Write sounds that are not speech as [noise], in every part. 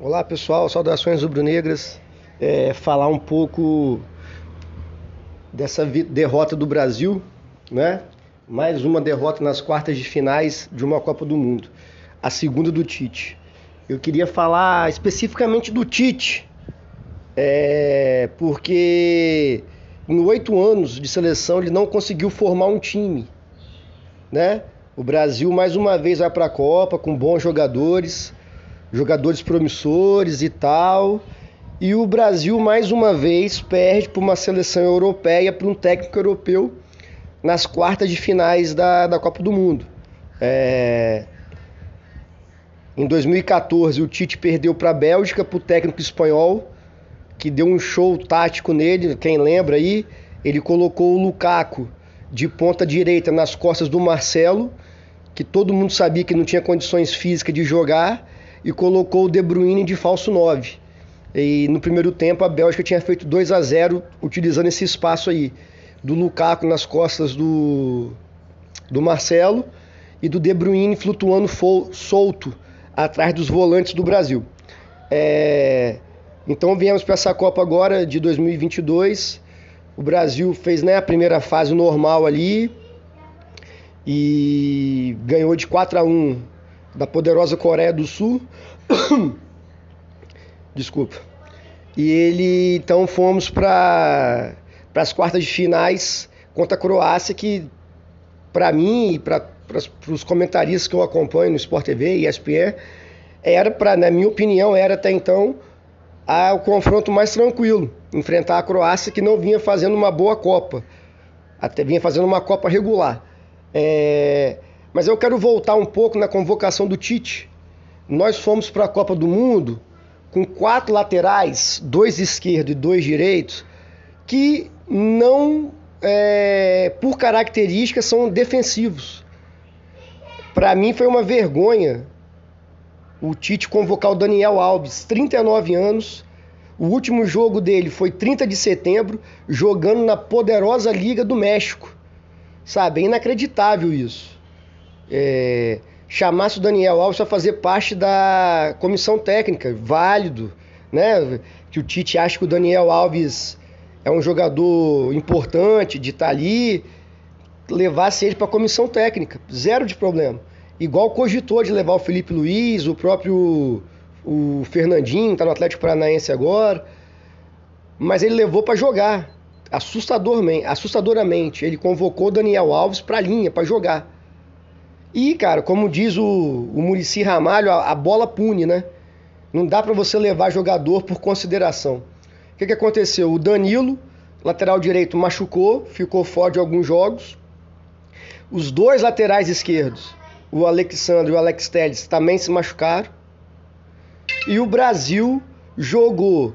Olá pessoal, saudações rubro-negras. É, falar um pouco dessa derrota do Brasil, né? Mais uma derrota nas quartas de finais de uma Copa do Mundo, a segunda do Tite. Eu queria falar especificamente do Tite, é, porque em oito anos de seleção ele não conseguiu formar um time, né? O Brasil mais uma vez vai para a Copa com bons jogadores jogadores promissores e tal. E o Brasil mais uma vez perde para uma seleção europeia, para um técnico europeu nas quartas de finais da, da Copa do Mundo. É... Em 2014, o Tite perdeu para a Bélgica, para o técnico espanhol, que deu um show tático nele, quem lembra aí. Ele colocou o Lukaku de ponta direita nas costas do Marcelo, que todo mundo sabia que não tinha condições físicas de jogar e colocou o De Bruyne de falso 9. E no primeiro tempo a Bélgica tinha feito 2 a 0 utilizando esse espaço aí do Lukaku nas costas do, do Marcelo e do De Bruyne flutuando solto atrás dos volantes do Brasil. É, então viemos para essa Copa agora de 2022. O Brasil fez né, a primeira fase normal ali e ganhou de 4 a 1 da poderosa Coreia do Sul. [coughs] Desculpa. E ele, então, fomos para as quartas de finais contra a Croácia, que para mim e para os comentaristas que eu acompanho no Sport TV e ESPN, era, pra, na minha opinião, era até então a, o confronto mais tranquilo. Enfrentar a Croácia, que não vinha fazendo uma boa Copa, até vinha fazendo uma Copa regular. É, mas eu quero voltar um pouco na convocação do Tite. Nós fomos para a Copa do Mundo com quatro laterais, dois esquerdos e dois direitos, que não, é, por características, são defensivos. Para mim foi uma vergonha o Tite convocar o Daniel Alves, 39 anos. O último jogo dele foi 30 de setembro, jogando na poderosa Liga do México. Sabe, é inacreditável isso é, chamasse o Daniel Alves para fazer parte da comissão técnica, válido, né? Que o Tite acha que o Daniel Alves é um jogador importante de estar tá ali, levasse ele para a comissão técnica, zero de problema. Igual cogitou de levar o Felipe Luiz, o próprio o Fernandinho, está no Atlético Paranaense agora, mas ele levou para jogar, assustadoramente, assustadoramente. Ele convocou o Daniel Alves para a linha, para jogar. E, cara, como diz o, o Murici Ramalho, a, a, bola pune, né? Não dá para você levar jogador por consideração. O que, que aconteceu? O Danilo, lateral direito, machucou, ficou fora de alguns jogos. Os dois laterais esquerdos, o Alexandre e o Alex Telles, também se machucaram. E o Brasil jogou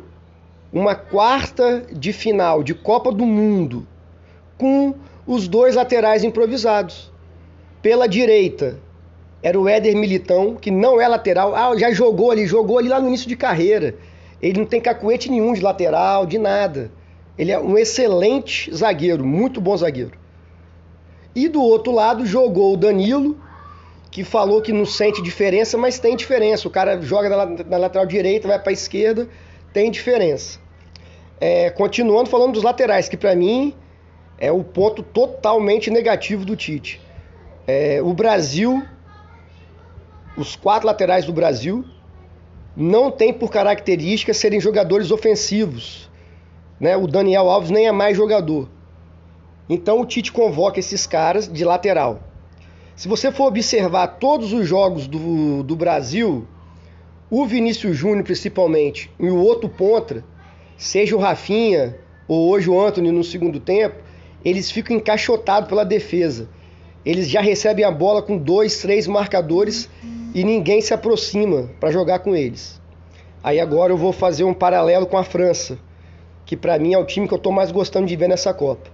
uma quarta de final de Copa do Mundo com os dois laterais improvisados. Pela direita era o Éder Militão, que não é lateral. Ah, já jogou ali, jogou ali lá no início de carreira. Ele não tem cacuete nenhum de lateral, de nada. Ele é um excelente zagueiro, muito bom zagueiro. E do outro lado jogou o Danilo, que falou que não sente diferença, mas tem diferença. O cara joga na, lateral direita, vai para a esquerda, tem diferença. É, continuando falando dos laterais, que para mim é o ponto totalmente negativo do Tite. É, o Brasil, os quatro laterais do Brasil, não tem por característica serem jogadores ofensivos. Né? O Daniel Alves nem é mais jogador. Então o Tite convoca esses caras de lateral. Se você for observar todos os jogos do, do Brasil, o Vinícius Júnior principalmente e o outro ponta, seja o Rafinha ou hoje o Anthony no segundo tempo, eles ficam encaixotados pela defesa eles já recebem a bola com dois, três marcadores e ninguém se aproxima para jogar com eles. Aí agora eu vou fazer um paralelo com a França, que para mim é o time que eu estou mais gostando de ver nessa Copa.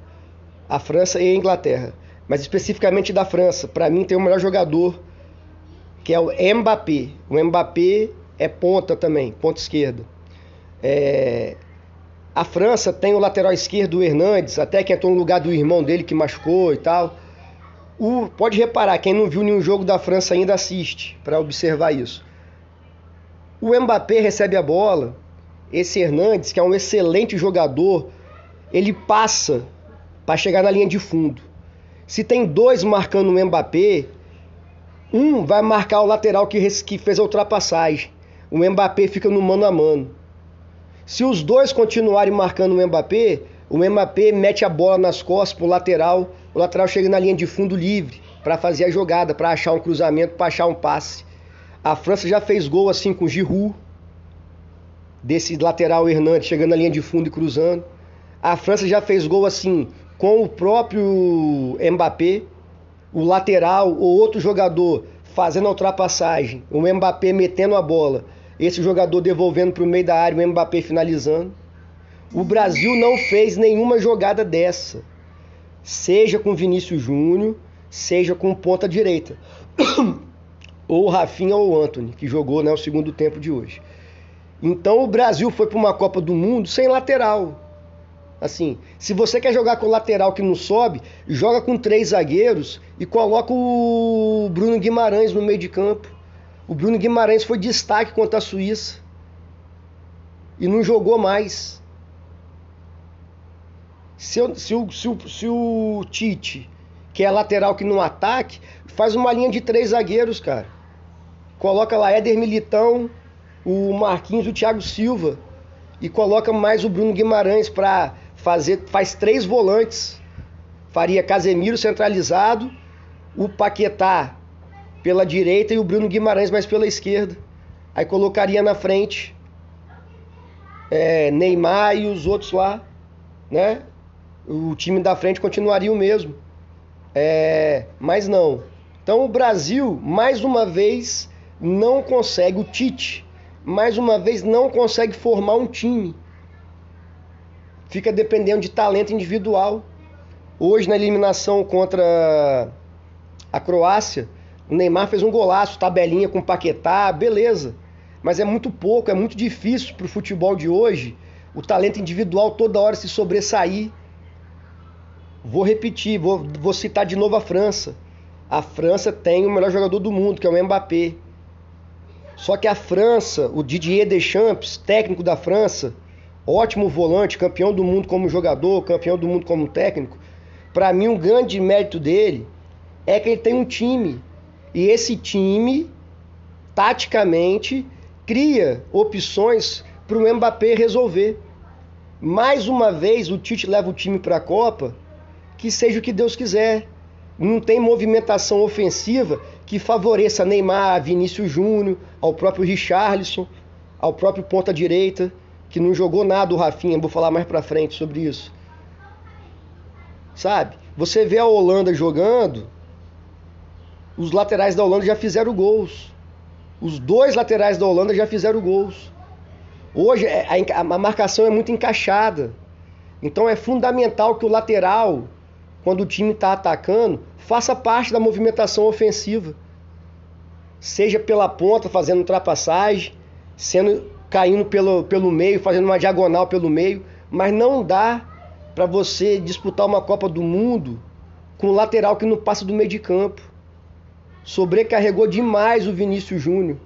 A França e a Inglaterra, mas especificamente da França. Para mim tem o melhor jogador, que é o Mbappé. O Mbappé é ponta também, ponta esquerda. É... A França tem o lateral esquerdo, o Hernandes, até que entrou no lugar do irmão dele que machucou e tal. O, pode reparar, quem não viu nenhum jogo da França ainda assiste para observar isso. O Mbappé recebe a bola, esse Hernandes, que é um excelente jogador, ele passa para chegar na linha de fundo. Se tem dois marcando o Mbappé, um vai marcar o lateral que, que fez a ultrapassagem. O Mbappé fica no mano a mano. Se os dois continuarem marcando o Mbappé, o Mbappé mete a bola nas costas pro lateral, o lateral chega na linha de fundo livre para fazer a jogada, para achar um cruzamento, para achar um passe. A França já fez gol assim com Giroud, desse lateral Hernandes chegando na linha de fundo e cruzando. A França já fez gol assim com o próprio Mbappé, o lateral ou outro jogador fazendo a ultrapassagem, o Mbappé metendo a bola, esse jogador devolvendo para o meio da área, o Mbappé finalizando. O Brasil não fez nenhuma jogada dessa, seja com Vinícius Júnior, seja com ponta direita, [clears throat] ou Rafinha ou Anthony, que jogou né, o segundo tempo de hoje. Então o Brasil foi para uma Copa do Mundo sem lateral. Assim, se você quer jogar com lateral que não sobe, joga com três zagueiros e coloca o Bruno Guimarães no meio de campo. O Bruno Guimarães foi destaque contra a Suíça e não jogou mais. Se, se, o, se, se o Tite, que é lateral que não ataque, faz uma linha de três zagueiros, cara. Coloca lá Éder Militão, o Marquinhos e o Thiago Silva. E coloca mais o Bruno Guimarães para fazer, faz três volantes. Faria Casemiro centralizado, o Paquetá pela direita e o Bruno Guimarães mais pela esquerda. Aí colocaria na frente é, Neymar e os outros lá, né? O time da frente continuaria o mesmo. É, mas não. Então o Brasil, mais uma vez, não consegue, o Tite, mais uma vez, não consegue formar um time fica dependendo de talento individual. Hoje, na eliminação contra a Croácia, o Neymar fez um golaço, tabelinha com Paquetá, beleza. Mas é muito pouco, é muito difícil para o futebol de hoje o talento individual toda hora se sobressair. Vou repetir, vou, vou citar de novo a França. A França tem o melhor jogador do mundo, que é o Mbappé. Só que a França, o Didier Deschamps, técnico da França, ótimo volante, campeão do mundo como jogador, campeão do mundo como técnico. Para mim, um grande mérito dele é que ele tem um time. E esse time, taticamente, cria opções para o Mbappé resolver. Mais uma vez, o Tite leva o time para a Copa, que seja o que Deus quiser. Não tem movimentação ofensiva que favoreça Neymar, Vinícius Júnior, ao próprio Richarlison, ao próprio ponta direita que não jogou nada o Rafinha, vou falar mais pra frente sobre isso. Sabe? Você vê a Holanda jogando, os laterais da Holanda já fizeram gols. Os dois laterais da Holanda já fizeram gols. Hoje é, a marcação é muito encaixada. Então é fundamental que o lateral, quando o time está atacando, faça parte da movimentação ofensiva. Seja pela ponta, fazendo ultrapassagem, sendo caindo pelo, pelo meio, fazendo uma diagonal pelo meio, mas não dá para você disputar uma Copa do Mundo com um lateral que não passa do meio de campo. Sobrecarregou demais o Vinícius Júnior.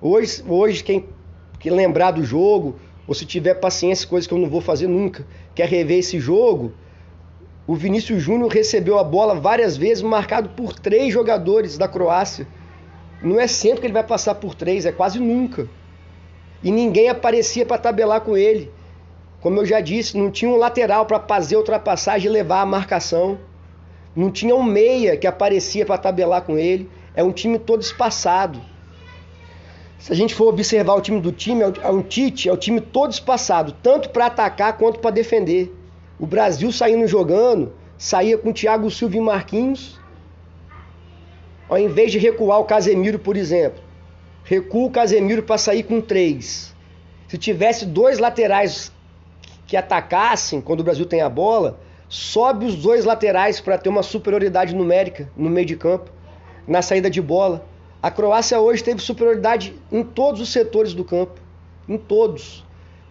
Hoje, hoje quem, quem lembrar do jogo, ou se tiver paciência, coisa que eu não vou fazer nunca, quer rever esse jogo, o Vinícius Júnior recebeu a bola várias vezes, marcado por três jogadores da Croácia. Não é sempre que ele vai passar por três, é quase nunca e ninguém aparecia para tabelar com ele. Como eu já disse, não tinha um lateral para fazer ultrapassagem e levar a marcação. Não tinha um meia que aparecia para tabelar com ele. É um time todo espaçado. Se a gente for observar o time do time, é um Tite, é o time todo espaçado, tanto para atacar quanto para defender. O Brasil saindo jogando, saía com Thiago Silva e Marquinhos, ao invés de recuar o Casemiro, por exemplo. Recua o Casemiro para sair com três. Se tivesse dois laterais que atacassem quando o Brasil tem a bola, sobe os dois laterais para ter uma superioridade numérica no meio de campo, na saída de bola. A Croácia hoje teve superioridade em todos os setores do campo, em todos,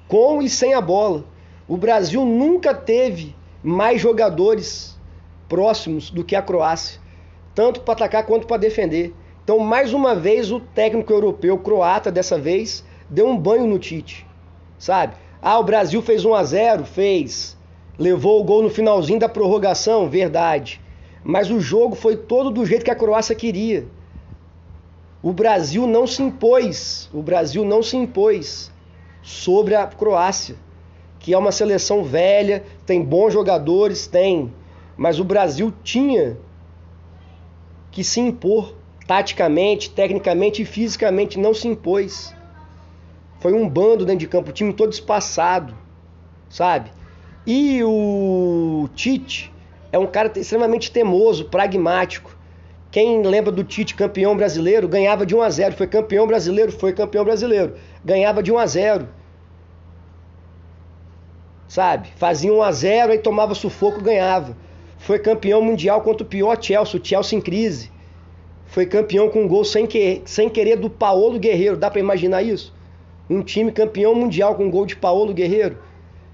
com e sem a bola. O Brasil nunca teve mais jogadores próximos do que a Croácia, tanto para atacar quanto para defender. Então, mais uma vez, o técnico europeu, croata dessa vez, deu um banho no Tite, sabe? Ah, o Brasil fez 1 a 0, fez. Levou o gol no finalzinho da prorrogação, verdade. Mas o jogo foi todo do jeito que a Croácia queria. O Brasil não se impôs, o Brasil não se impôs sobre a Croácia, que é uma seleção velha, tem bons jogadores, tem, mas o Brasil tinha que se impor taticamente, tecnicamente e fisicamente, não se impôs. Foi um bando dentro de campo, o time todo espaçado, sabe? E o Tite é um cara extremamente temoso, pragmático. Quem lembra do Tite campeão brasileiro, ganhava de 1 a 0, foi campeão brasileiro, foi campeão brasileiro, ganhava de 1 a 0. Sabe? Fazia 1 a 0 aí tomava sufoco, ganhava. Foi campeão mundial contra o pior Chelsea, o Chelsea em crise. Foi campeão com um gol sem, sem querer do Paulo Guerreiro. Dá para imaginar isso? Um time campeão mundial com um gol de Paulo Guerreiro.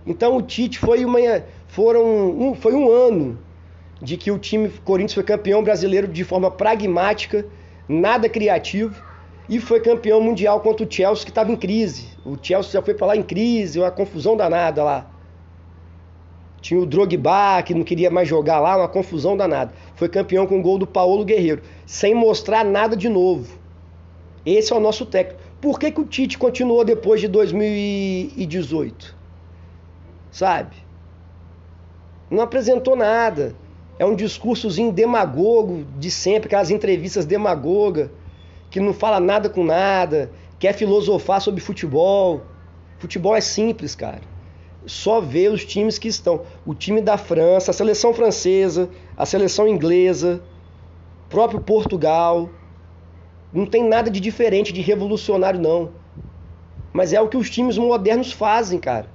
Então o Tite foi uma foram um, foi um ano de que o time Corinthians foi campeão brasileiro de forma pragmática, nada criativo, e foi campeão mundial contra o Chelsea que estava em crise. O Chelsea já foi para lá em crise, uma confusão danada lá. Tinha o Drogba que não queria mais jogar lá, uma confusão danada. Foi campeão com o gol do Paulo Guerreiro, sem mostrar nada de novo. Esse é o nosso técnico. Por que, que o Tite continuou depois de 2018? Sabe? Não apresentou nada é um discursozinho demagogo de sempre, aquelas entrevistas demagoga, que não fala nada com nada, quer filosofar sobre futebol. Futebol é simples, cara. Só ver os times que estão. O time da França, a seleção francesa, a seleção inglesa, próprio Portugal. Não tem nada de diferente, de revolucionário, não. Mas é o que os times modernos fazem, cara.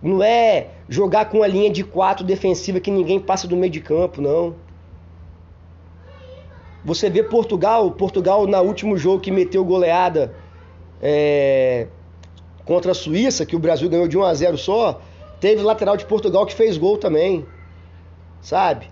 Não é jogar com a linha de quatro defensiva que ninguém passa do meio de campo, não. Você vê Portugal, Portugal na último jogo que meteu goleada é, contra a Suíça, que o Brasil ganhou de 1 a 0 só, teve lateral de Portugal que fez gol também, sabe?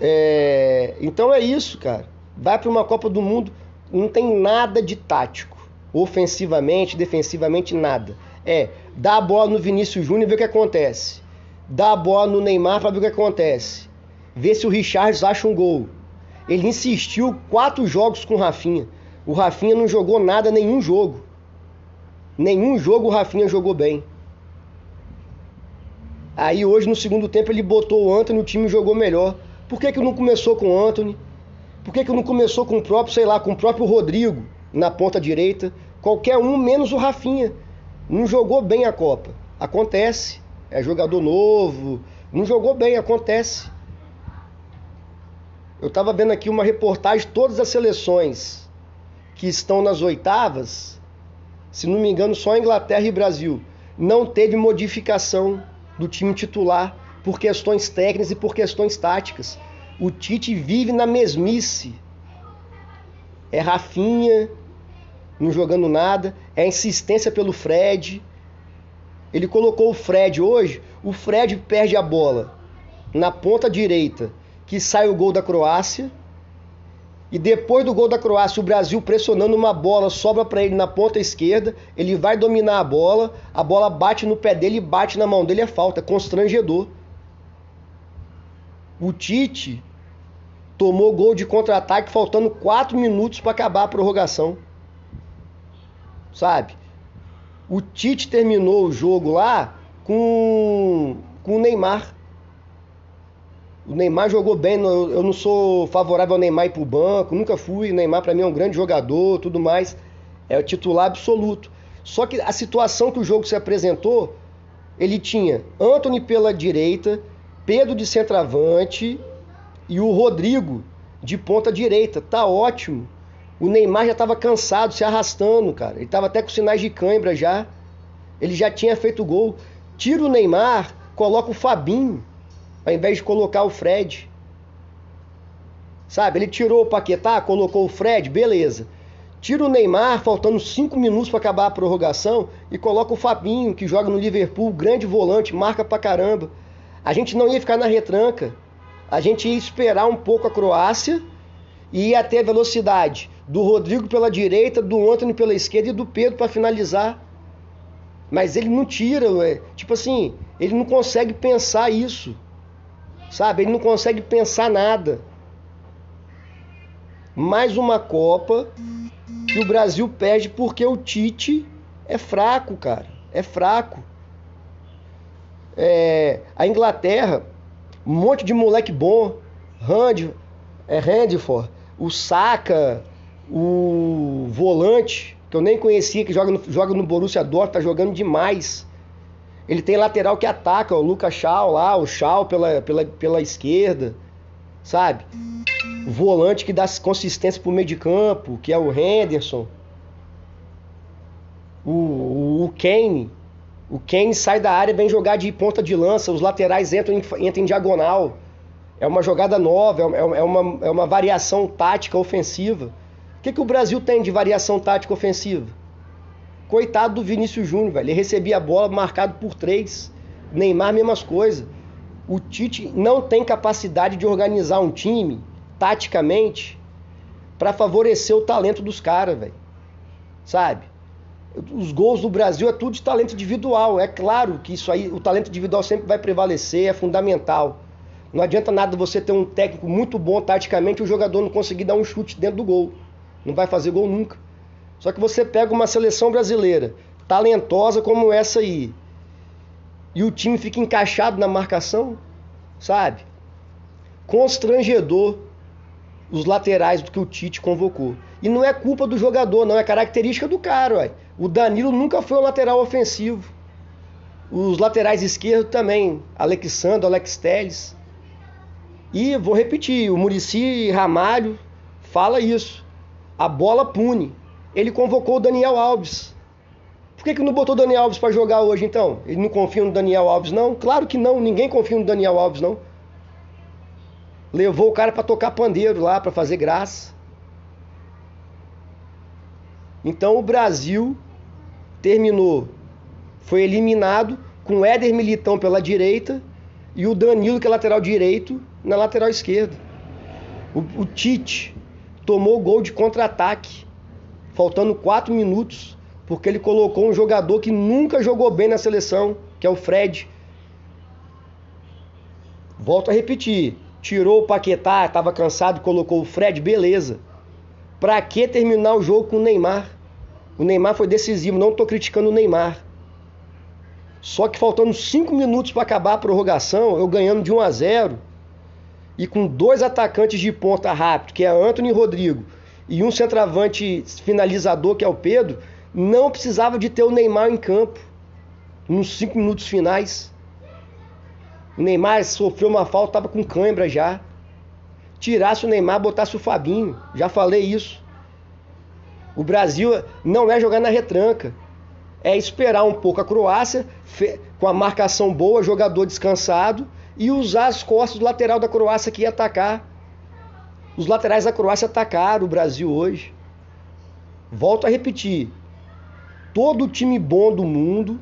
É, então é isso, cara. Vai para uma Copa do Mundo, não tem nada de tático, ofensivamente, defensivamente, nada. É Dá a bola no Vinícius Júnior e ver o que acontece. Dá a bola no Neymar para ver o que acontece. Vê se o Richards acha um gol. Ele insistiu quatro jogos com o Rafinha. O Rafinha não jogou nada, nenhum jogo. Nenhum jogo o Rafinha jogou bem. Aí hoje no segundo tempo ele botou o Anthony, o time jogou melhor. Por que, que não começou com o Anthony? Por que, que não começou com o próprio, sei lá, com o próprio Rodrigo na ponta direita? Qualquer um menos o Rafinha não jogou bem a Copa. Acontece. É jogador novo. Não jogou bem, acontece. Eu estava vendo aqui uma reportagem, todas as seleções que estão nas oitavas, se não me engano, só Inglaterra e Brasil, não teve modificação do time titular por questões técnicas e por questões táticas. O Tite vive na mesmice. É Rafinha, não jogando nada, é insistência pelo Fred. Ele colocou o Fred hoje, o Fred perde a bola na ponta direita, que sai o gol da Croácia. E depois do gol da Croácia, o Brasil pressionando uma bola, sobra para ele na ponta esquerda, ele vai dominar a bola, a bola bate no pé dele e bate na mão dele, é falta, é constrangedor. O Tite tomou gol de contra-ataque faltando 4 minutos para acabar a prorrogação sabe? O Tite terminou o jogo lá com, com o Neymar. O Neymar jogou bem, eu não sou favorável ao Neymar ir pro banco, nunca fui. O Neymar para mim é um grande jogador, tudo mais. É o titular absoluto. Só que a situação que o jogo se apresentou, ele tinha Anthony pela direita, Pedro de centroavante e o Rodrigo de ponta direita. Tá ótimo. O Neymar já estava cansado, se arrastando, cara. Ele estava até com sinais de cãibra já. Ele já tinha feito gol. Tira o Neymar, coloca o Fabinho, ao invés de colocar o Fred. Sabe? Ele tirou o Paquetá, colocou o Fred, beleza. Tira o Neymar, faltando 5 minutos para acabar a prorrogação, e coloca o Fabinho, que joga no Liverpool, grande volante, marca pra caramba. A gente não ia ficar na retranca. A gente ia esperar um pouco a Croácia e ia ter velocidade do Rodrigo pela direita, do Anthony pela esquerda e do Pedro para finalizar. Mas ele não tira, ué. tipo assim, ele não consegue pensar isso. Sabe? Ele não consegue pensar nada. Mais uma Copa que o Brasil perde porque o Tite é fraco, cara. É fraco. É, a Inglaterra, um monte de moleque bom. Hand, é Handford, o Saka, o volante, que eu nem conhecia, que joga no, joga no Borussia Dortmund, tá jogando demais. Ele tem lateral que ataca, o Lucas Shaw lá, o Shaw pela, pela, pela esquerda, sabe? Volante que dá consistência pro meio de campo, que é o Henderson. O, o, o Kane. O Kane sai da área, vem jogar de ponta de lança, os laterais entram em, entram em diagonal. É uma jogada nova, é, é uma, é uma variação tática ofensiva. O que, que o Brasil tem de variação tática ofensiva? Coitado do Vinícius Júnior, velho. Ele recebia a bola marcado por três. Neymar, mesmas coisas. O Tite não tem capacidade de organizar um time, taticamente, para favorecer o talento dos caras, velho. Sabe? Os gols do Brasil é tudo de talento individual. É claro que isso aí, o talento individual sempre vai prevalecer, é fundamental. Não adianta nada você ter um técnico muito bom taticamente e o jogador não conseguir dar um chute dentro do gol. Não vai fazer gol nunca. Só que você pega uma seleção brasileira talentosa como essa aí e o time fica encaixado na marcação, sabe? Constrangedor os laterais do que o Tite convocou. E não é culpa do jogador, não é característica do cara, ué. O Danilo nunca foi um lateral ofensivo. Os laterais esquerdos também, Alexandre, Alex Telles. E vou repetir, o Murici Ramalho fala isso. A bola pune. Ele convocou o Daniel Alves. Por que, que não botou o Daniel Alves para jogar hoje então? Ele não confia no Daniel Alves não? Claro que não, ninguém confia no Daniel Alves não. Levou o cara para tocar pandeiro lá, para fazer graça. Então o Brasil terminou, foi eliminado com o Éder Militão pela direita e o Danilo, que é lateral direito, na lateral esquerda. O, o Tite tomou gol de contra-ataque, faltando 4 minutos, porque ele colocou um jogador que nunca jogou bem na seleção, que é o Fred. Volto a repetir, tirou o Paquetá, estava cansado, colocou o Fred, beleza. Pra que terminar o jogo com o Neymar? O Neymar foi decisivo, não estou criticando o Neymar. Só que faltando 5 minutos para acabar a prorrogação, eu ganhando de 1 a 0 e com dois atacantes de ponta rápido, que é Anthony e Rodrigo, e um centroavante finalizador, que é o Pedro, não precisava de ter o Neymar em campo nos 5 minutos finais. O Neymar sofreu uma falta, estava com cãibra já. Tirasse o Neymar, botasse o Fabinho. Já falei isso. O Brasil não é jogar na retranca. É esperar um pouco a Croácia, com a marcação boa, jogador descansado, e usar as costas do lateral da Croácia que ia atacar. Os laterais da Croácia atacaram o Brasil hoje. Volto a repetir: todo time bom do mundo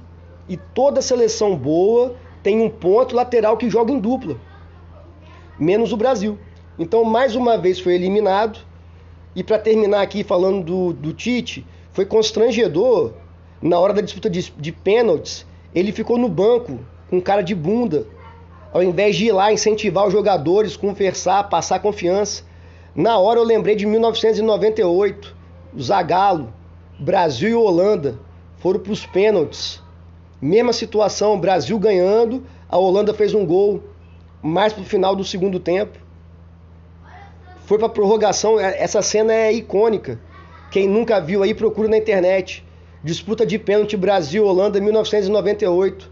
e toda seleção boa tem um ponto lateral que joga em dupla, menos o Brasil. Então, mais uma vez foi eliminado e para terminar aqui falando do, do, Tite, foi constrangedor na hora da disputa de, de pênaltis. Ele ficou no banco com cara de bunda, ao invés de ir lá incentivar os jogadores, conversar, passar confiança. Na hora eu lembrei de 1998, o Zagallo, Brasil e Holanda foram para os pênaltis. Mesma situação, Brasil ganhando, a Holanda fez um gol mais para o final do segundo tempo foi para prorrogação. É, essa cena é icônica. Quem nunca viu aí, procura na internet. Disputa de pênalti Brasil-Holanda 1998.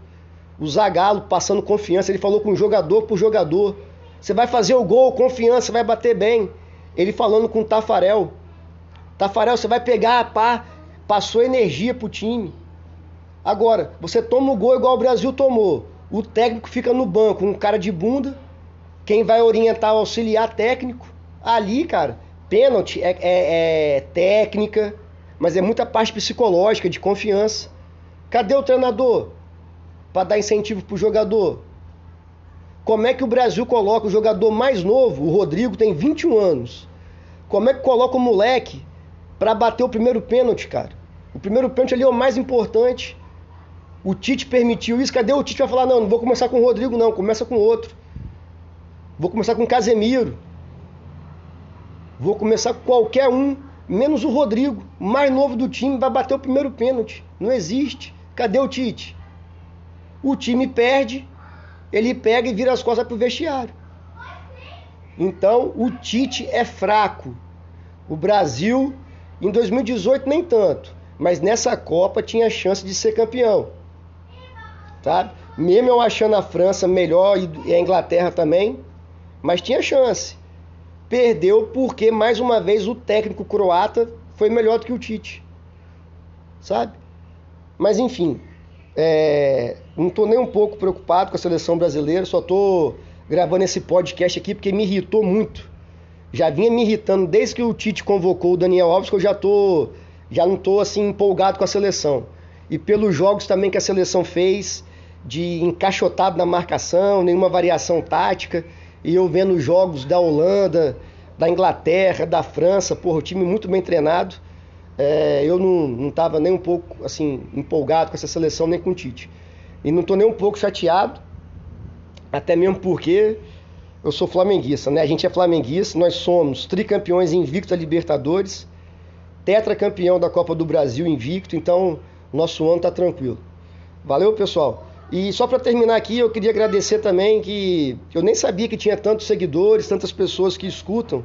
O Zagallo passando confiança. Ele falou com jogador por jogador. Você vai fazer o gol, confiança, vai bater bem. Ele falando com o Tafarel. Tafarel, você vai pegar, pá, passou energia pro time. Agora, você toma o gol igual o Brasil tomou. O técnico fica no banco, um cara de bunda. Quem vai orientar, auxiliar técnico. Ali, cara, pênalti é, é, é técnica, mas é muita parte psicológica, de confiança. Cadê o treinador para dar incentivo pro jogador? Como é que o Brasil coloca o jogador mais novo, o Rodrigo tem 21 anos, Como é que coloca o moleque para bater o primeiro pênalti, cara? O primeiro pênalti ali é o mais importante. O Tite permitiu isso. Cadê o Tite vai falar, não, não vou começar com o Rodrigo, não, começa com outro. Vou começar com o Casemiro. Vou começar com qualquer um, menos o Rodrigo, mais novo do time, vai bater o primeiro pênalti. Não existe. Cadê o Tite? O time perde, ele pega e vira as costas pro vestiário. Então, o Tite é fraco. O Brasil, em 2018, nem tanto. Mas nessa Copa tinha chance de ser campeão. Sabe? Mesmo eu achando a França melhor e a Inglaterra também, mas tinha chance. Perdeu porque, mais uma vez, o técnico croata foi melhor do que o Tite. Sabe? Mas enfim, é, não estou nem um pouco preocupado com a seleção brasileira, só estou gravando esse podcast aqui porque me irritou muito. Já vinha me irritando desde que o Tite convocou o Daniel Alves, que eu já tô, já não estou assim empolgado com a seleção. E pelos jogos também que a seleção fez, de encaixotado na marcação, nenhuma variação tática. E eu vendo jogos da Holanda, da Inglaterra, da França, porra, o time muito bem treinado. É, eu não estava nem um pouco assim empolgado com essa seleção, nem com o Tite. E não estou nem um pouco chateado, até mesmo porque eu sou flamenguista, né? A gente é flamenguista, nós somos tricampeões invictos da Libertadores, tetracampeão da Copa do Brasil invicto, então nosso ano tá tranquilo. Valeu, pessoal. E só para terminar aqui, eu queria agradecer também que eu nem sabia que tinha tantos seguidores, tantas pessoas que escutam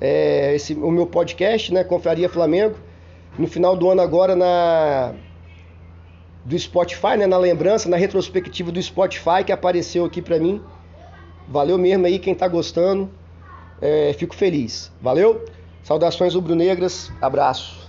é, esse, o meu podcast, né? Confraria Flamengo. No final do ano agora na do Spotify, né? Na lembrança, na retrospectiva do Spotify que apareceu aqui para mim. Valeu mesmo aí quem tá gostando. É, fico feliz. Valeu? Saudações rubro-negras. Abraço.